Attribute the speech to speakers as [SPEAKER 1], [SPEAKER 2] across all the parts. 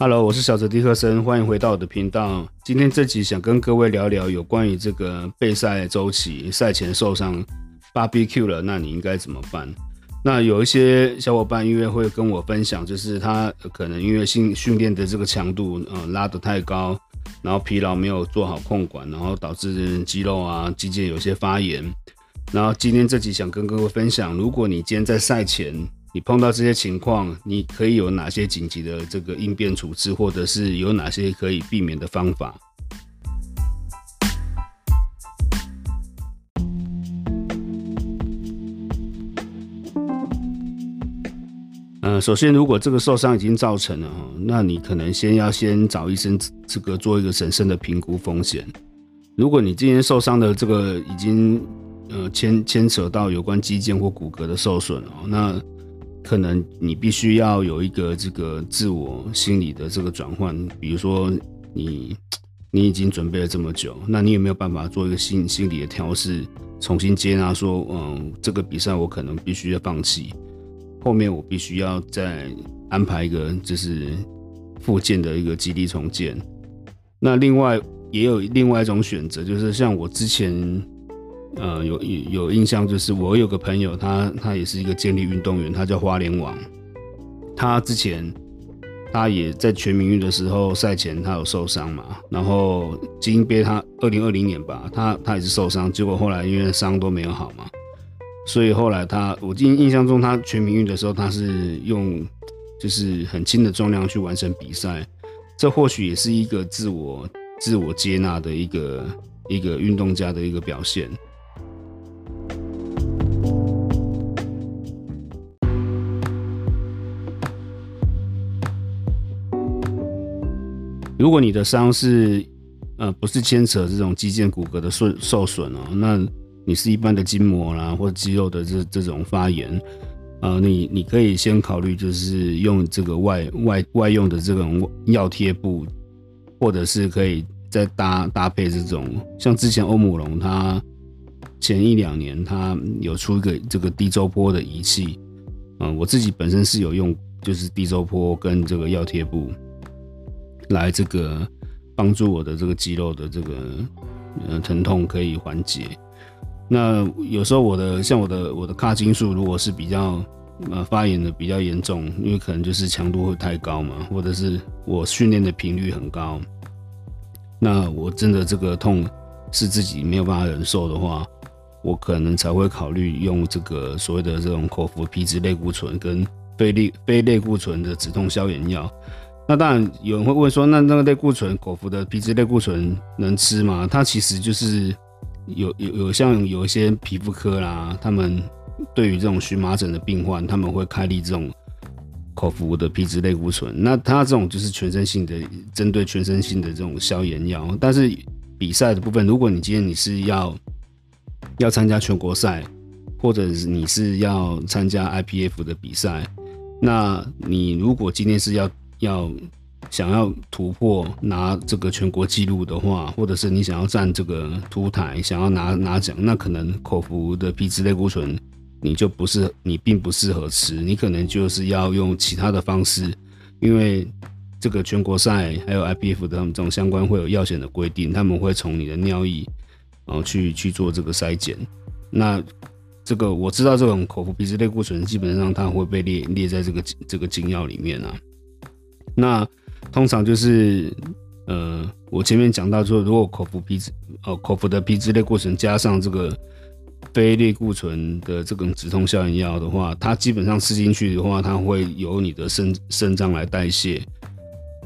[SPEAKER 1] Hello，我是小泽迪克森，欢迎回到我的频道。今天这集想跟各位聊聊有关于这个备赛周期，赛前受伤 BBQ 了，那你应该怎么办？那有一些小伙伴因为会跟我分享，就是他可能因为训训练的这个强度，呃，拉得太高，然后疲劳没有做好控管，然后导致肌肉啊、肌腱有些发炎。然后今天这集想跟各位分享，如果你今天在赛前，碰到这些情况，你可以有哪些紧急的这个应变处置，或者是有哪些可以避免的方法？嗯，首先，如果这个受伤已经造成了哈，那你可能先要先找医生这个做一个审慎的评估风险。如果你今天受伤的这个已经呃牵牵扯到有关肌腱或骨骼的受损哦，那可能你必须要有一个这个自我心理的这个转换，比如说你 你已经准备了这么久，那你有没有办法做一个心心理的调试，重新接纳说，嗯，这个比赛我可能必须要放弃，后面我必须要再安排一个就是复健的一个基地重建。那另外也有另外一种选择，就是像我之前。呃，有有有印象，就是我有个朋友，他他也是一个健力运动员，他叫花莲王。他之前他也在全民运的时候赛前他有受伤嘛，然后金杯他二零二零年吧，他他也是受伤，结果后来因为伤都没有好嘛，所以后来他我印印象中他全民运的时候他是用就是很轻的重量去完成比赛，这或许也是一个自我自我接纳的一个一个运动家的一个表现。如果你的伤是，呃，不是牵扯这种肌腱骨骼的受受损哦，那你是一般的筋膜啦或肌肉的这这种发炎，呃，你你可以先考虑就是用这个外外外用的这种药贴布，或者是可以再搭搭配这种，像之前欧姆龙它前一两年它有出一个这个低周波的仪器，嗯，我自己本身是有用，就是低周波跟这个药贴布。来这个帮助我的这个肌肉的这个呃疼痛可以缓解。那有时候我的像我的我的卡筋素如果是比较呃发炎的比较严重，因为可能就是强度会太高嘛，或者是我训练的频率很高，那我真的这个痛是自己没有办法忍受的话，我可能才会考虑用这个所谓的这种口服皮质类固醇跟非类非类固醇的止痛消炎药。那当然，有人会问说，那那个类固醇口服的皮质类固醇能吃吗？它其实就是有有有像有一些皮肤科啦，他们对于这种荨麻疹的病患，他们会开立这种口服的皮质类固醇。那它这种就是全身性的，针对全身性的这种消炎药。但是比赛的部分，如果你今天你是要要参加全国赛，或者是你是要参加 IPF 的比赛，那你如果今天是要要想要突破拿这个全国纪录的话，或者是你想要站这个凸台，想要拿拿奖，那可能口服的皮质类固醇你就不是你并不适合吃，你可能就是要用其他的方式，因为这个全国赛还有 IPF 的他们这种相关会有药险的规定，他们会从你的尿液然后去去做这个筛检。那这个我知道，这种口服皮质类固醇基本上它会被列列在这个这个禁药里面啊。那通常就是，呃，我前面讲到说，如果口服皮质，哦，口服的皮质类固醇加上这个非类固醇的这种止痛消炎药的话，它基本上吃进去的话，它会由你的肾肾脏来代谢，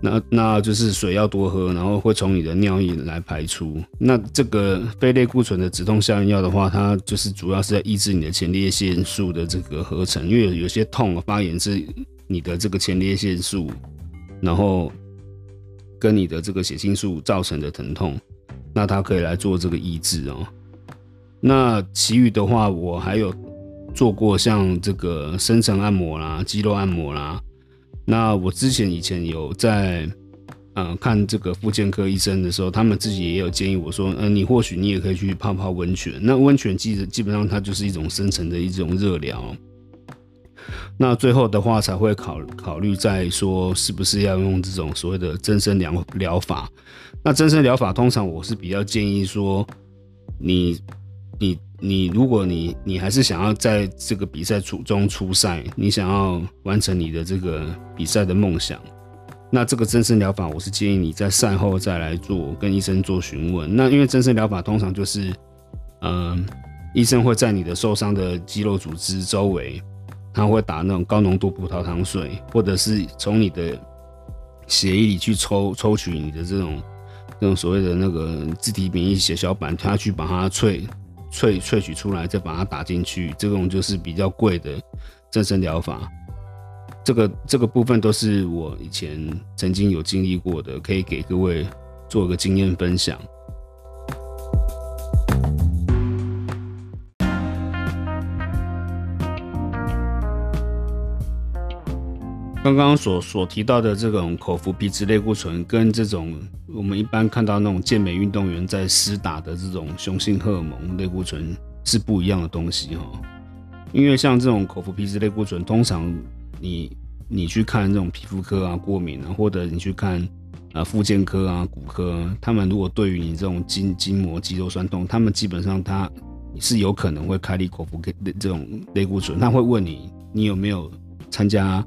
[SPEAKER 1] 那那就是水要多喝，然后会从你的尿液来排出。那这个非类固醇的止痛消炎药的话，它就是主要是在抑制你的前列腺素的这个合成，因为有些痛发炎是你的这个前列腺素。然后跟你的这个血清素造成的疼痛，那它可以来做这个抑制哦。那其余的话，我还有做过像这个深层按摩啦、肌肉按摩啦。那我之前以前有在嗯看这个妇健科医生的时候，他们自己也有建议我说，嗯，你或许你也可以去泡泡温泉。那温泉基基本上它就是一种深层的一种热疗。那最后的话才会考考虑在说是不是要用这种所谓的增生疗疗法。那增生疗法通常我是比较建议说，你你你，如果你你还是想要在这个比赛初中出赛，你想要完成你的这个比赛的梦想。那这个增生疗法，我是建议你在赛后再来做，跟医生做询问。那因为增生疗法通常就是，嗯，医生会在你的受伤的肌肉组织周围，他会打那种高浓度葡萄糖水，或者是从你的血液里去抽抽取你的这种这种所谓的那个自体免疫血小板，他去把它萃萃萃取出来，再把它打进去。这种就是比较贵的增生疗法。这个这个部分都是我以前曾经有经历过的，可以给各位做个经验分享。刚刚所所提到的这种口服皮质类固醇，跟这种我们一般看到那种健美运动员在施打的这种雄性荷尔蒙类固醇是不一样的东西哈。因为像这种口服皮质类固醇，通常你你去看这种皮肤科啊、过敏啊，或者你去看啊、附件科啊、骨科，他们如果对于你这种筋筋膜、肌肉酸痛，他们基本上他是有可能会开立口服给这种类固醇。他会问你，你有没有参加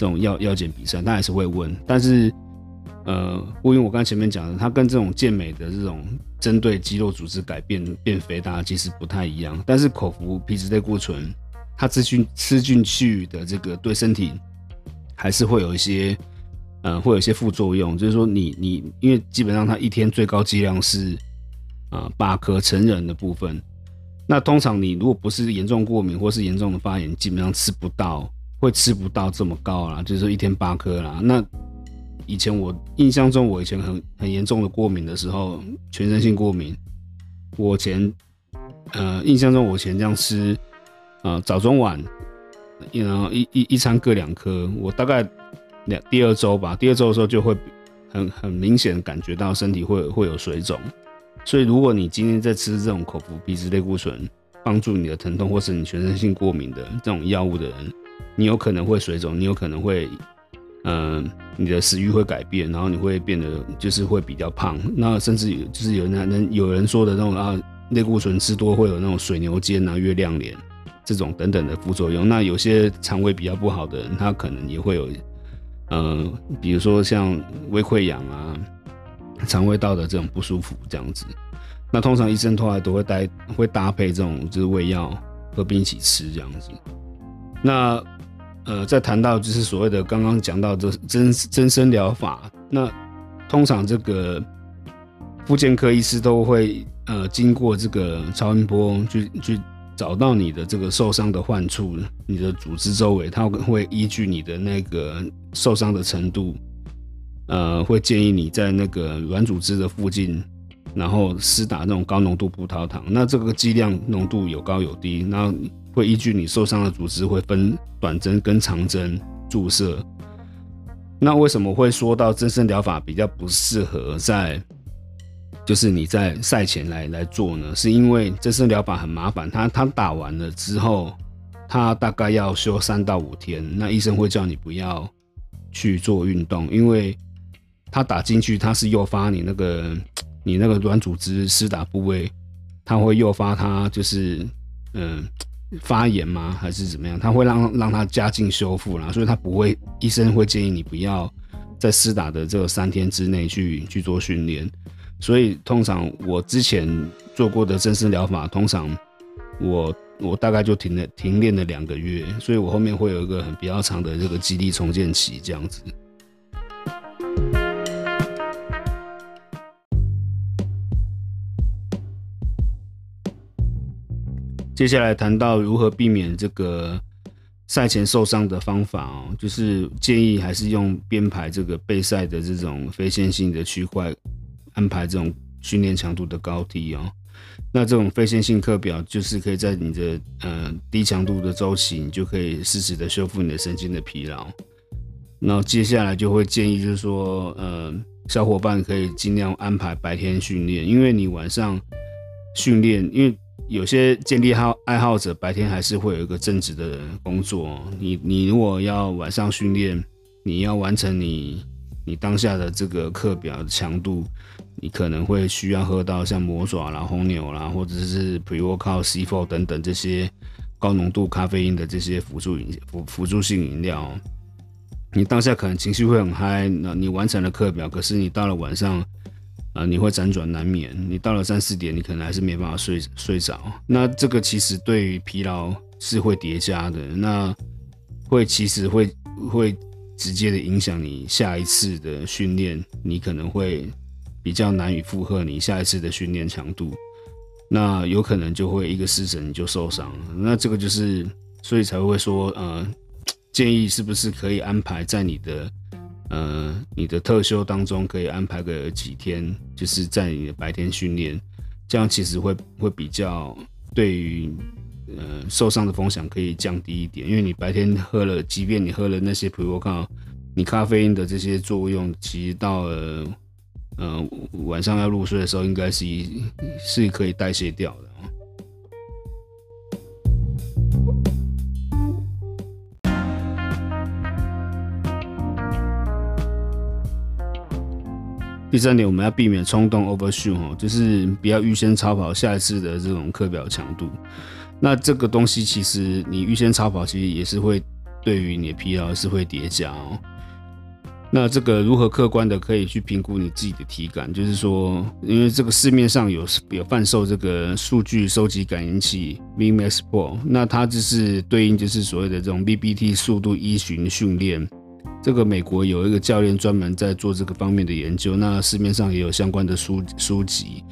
[SPEAKER 1] 这种药药检比赛？他还是会问。但是，呃，因为我刚前面讲的，它跟这种健美的这种针对肌肉组织改变变肥大，其实不太一样。但是口服皮质类固醇。它吃进吃进去的这个对身体还是会有一些，呃，会有一些副作用。就是说，你你因为基本上它一天最高剂量是啊八颗成人的部分，那通常你如果不是严重过敏或是严重的发炎，基本上吃不到，会吃不到这么高啦，就是一天八颗啦。那以前我印象中，我以前很很严重的过敏的时候，全身性过敏，我前呃印象中我前这样吃。啊，早中晚，然后一一一餐各两颗，我大概两第二周吧，第二周的时候就会很很明显感觉到身体会会有水肿，所以如果你今天在吃这种口服皮质类固醇帮助你的疼痛，或是你全身性过敏的这种药物的人，你有可能会水肿，你有可能会，嗯，你的食欲会改变，然后你会变得就是会比较胖，那甚至有就是有人有人说的那种啊，类固醇吃多会有那种水牛肩啊、月亮脸。这种等等的副作用，那有些肠胃比较不好的人，他可能也会有，呃，比如说像胃溃疡啊、肠胃道的这种不舒服这样子。那通常医生后来都会带会搭配这种就是胃药合并一起吃这样子。那呃，在谈到就是所谓的刚刚讲到的增增生疗法，那通常这个妇健科医师都会呃经过这个超音波去去。找到你的这个受伤的患处，你的组织周围，他会依据你的那个受伤的程度，呃，会建议你在那个软组织的附近，然后施打那种高浓度葡萄糖。那这个剂量浓度有高有低，那会依据你受伤的组织会分短针跟长针注射。那为什么会说到增生疗法比较不适合在？就是你在赛前来来做呢，是因为这次疗法很麻烦，他他打完了之后，他大概要休三到五天，那医生会叫你不要去做运动，因为他打进去，他是诱发你那个你那个软组织施打部位，他会诱发它就是嗯发炎吗，还是怎么样？他会让让它加进修复啦，所以他不会，医生会建议你不要在施打的这个三天之内去去做训练。所以通常我之前做过的正式疗法，通常我我大概就停了停练了两个月，所以我后面会有一个很比较长的这个肌力重建期这样子。接下来谈到如何避免这个赛前受伤的方法哦，就是建议还是用编排这个备赛的这种非线性的区块。安排这种训练强度的高低哦，那这种非线性课表就是可以在你的呃低强度的周期，你就可以适时的修复你的神经的疲劳。那接下来就会建议就是说，呃，小伙伴可以尽量安排白天训练，因为你晚上训练，因为有些健力好爱好者白天还是会有一个正职的工作。你你如果要晚上训练，你要完成你你当下的这个课表的强度，你可能会需要喝到像魔爪啦、红牛啦，或者是 Pre Workout C Four 等等这些高浓度咖啡因的这些辅助饮辅辅助性饮料。你当下可能情绪会很嗨，那你完成了课表，可是你到了晚上。啊，你会辗转难眠，你到了三四点，你可能还是没办法睡睡着。那这个其实对于疲劳是会叠加的，那会其实会会直接的影响你下一次的训练，你可能会比较难以负荷你下一次的训练强度，那有可能就会一个失神你就受伤。那这个就是所以才会说，呃，建议是不是可以安排在你的。呃，你的特休当中可以安排个几天，就是在你的白天训练，这样其实会会比较对于呃受伤的风险可以降低一点，因为你白天喝了，即便你喝了那些 pre workout，你咖啡因的这些作用，其实到了呃晚上要入睡的时候，应该是是可以代谢掉的。第三点，我们要避免冲动 overshoot，就是不要预先超跑下一次的这种课表强度。那这个东西其实你预先超跑，其实也是会对于你的疲劳是会叠加哦。那这个如何客观的可以去评估你自己的体感？就是说，因为这个市面上有有贩售这个数据收集感应器 Vmax Pro，那它就是对应就是所谓的这种 BBT 速度依循训练。这个美国有一个教练专门在做这个方面的研究，那市面上也有相关的书书籍。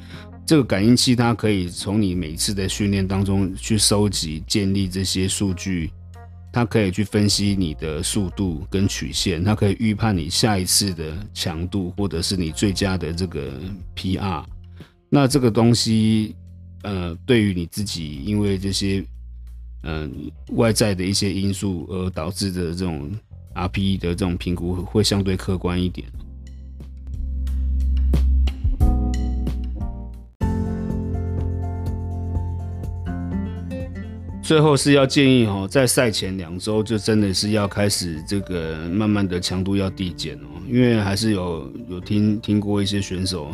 [SPEAKER 1] 这个感应器它可以从你每次的训练当中去收集、建立这些数据，它可以去分析你的速度跟曲线，它可以预判你下一次的强度或者是你最佳的这个 PR。那这个东西，呃，对于你自己因为这些嗯外在的一些因素而导致的这种。RPE 的这种评估会相对客观一点。最后是要建议哦，在赛前两周就真的是要开始这个慢慢的强度要递减哦，因为还是有有听听过一些选手，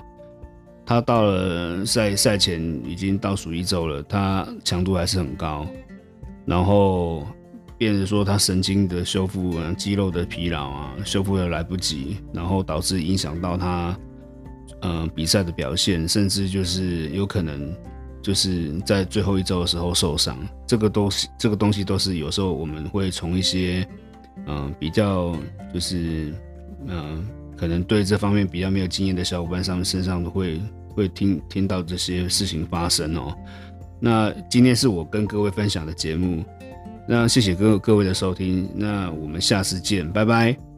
[SPEAKER 1] 他到了赛赛前已经倒数一周了，他强度还是很高，然后。变成说他神经的修复啊、肌肉的疲劳啊，修复的来不及，然后导致影响到他，嗯，比赛的表现，甚至就是有可能就是在最后一周的时候受伤。这个都是这个东西都是有时候我们会从一些嗯比较就是嗯可能对这方面比较没有经验的小伙伴上身上会会听听到这些事情发生哦。那今天是我跟各位分享的节目。那谢谢各各位的收听，那我们下次见，拜拜。